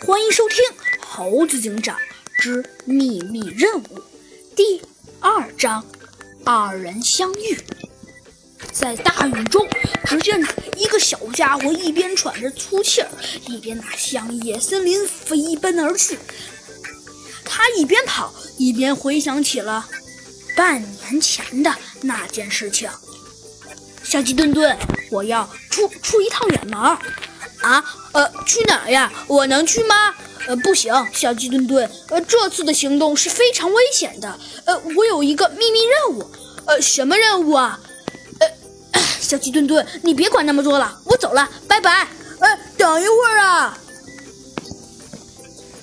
欢迎收听《猴子警长之秘密任务》第二章：二人相遇。在大雨中，只见那一个小家伙一边喘着粗气儿，一边那向野森林飞奔而去。他一边跑，一边回想起了半年前的那件事情。小鸡墩墩，我要出出一趟远门。啊，呃，去哪呀？我能去吗？呃，不行，小鸡墩墩，呃，这次的行动是非常危险的。呃，我有一个秘密任务。呃，什么任务啊？呃，小鸡墩墩，你别管那么多了，我走了，拜拜。呃，等一会儿啊！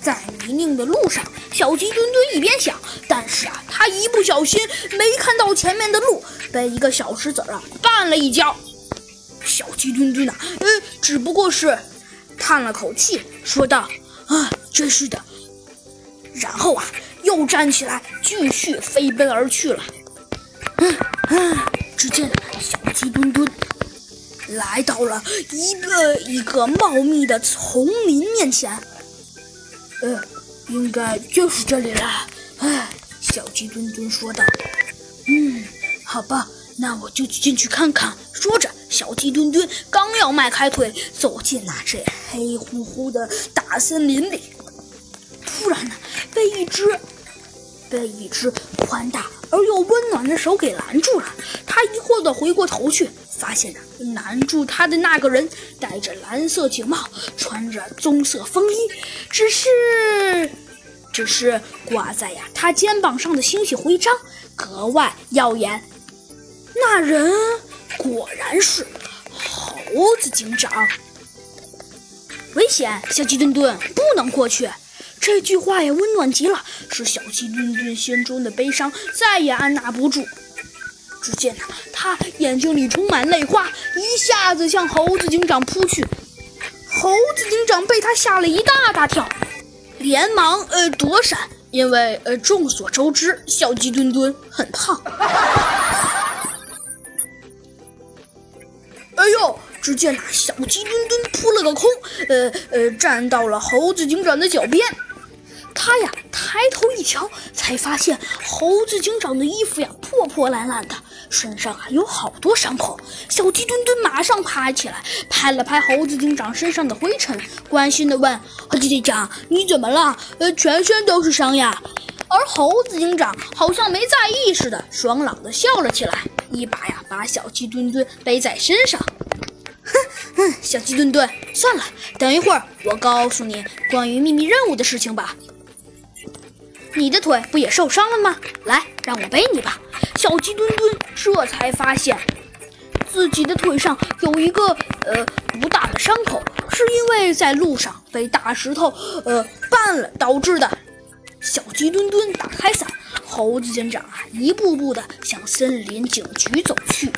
在泥泞的路上，小鸡墩墩一边想，但是啊，他一不小心没看到前面的路，被一个小石子啊绊了一跤。小鸡墩墩呐，呃，只不过是叹了口气，说道：“啊，真是的。”然后啊，又站起来，继续飞奔而去了。嗯嗯，只见小鸡墩墩来到了一个一个茂密的丛林面前。呃，应该就是这里了。唉，小鸡墩墩说道：“嗯，好吧，那我就进去看看。”说着。小鸡墩墩刚要迈开腿走进那这黑乎乎的大森林里，突然呢，被一只被一只宽大而又温暖的手给拦住了。他疑惑的回过头去，发现呢，拦住他的那个人戴着蓝色警帽，穿着棕色风衣，只是只是挂在呀他肩膀上的星星徽章格外耀眼。那人。果然是猴子警长，危险！小鸡墩墩不能过去。这句话也，温暖极了，使小鸡墩墩心中的悲伤再也按捺不住。只见呐，他眼睛里充满泪花，一下子向猴子警长扑去。猴子警长被他吓了一大大跳，连忙呃躲闪，因为呃众所周知，小鸡墩墩很胖。只见那小鸡墩墩扑了个空，呃呃，站到了猴子警长的脚边。他呀抬头一瞧，才发现猴子警长的衣服呀破破烂烂的，身上啊有好多伤口。小鸡墩墩马上爬起来，拍了拍猴子警长身上的灰尘，关心地问：“猴子警长，你怎么了？呃，全身都是伤呀？”而猴子警长好像没在意似的，爽朗地笑了起来。一把呀，把小鸡墩墩背在身上。小鸡墩墩，算了，等一会儿我告诉你关于秘密任务的事情吧。你的腿不也受伤了吗？来，让我背你吧。小鸡墩墩这才发现自己的腿上有一个呃不大的伤口，是因为在路上被大石头呃绊了导致的。小鸡墩墩打开伞。猴子警长啊，一步步的向森林警局走去。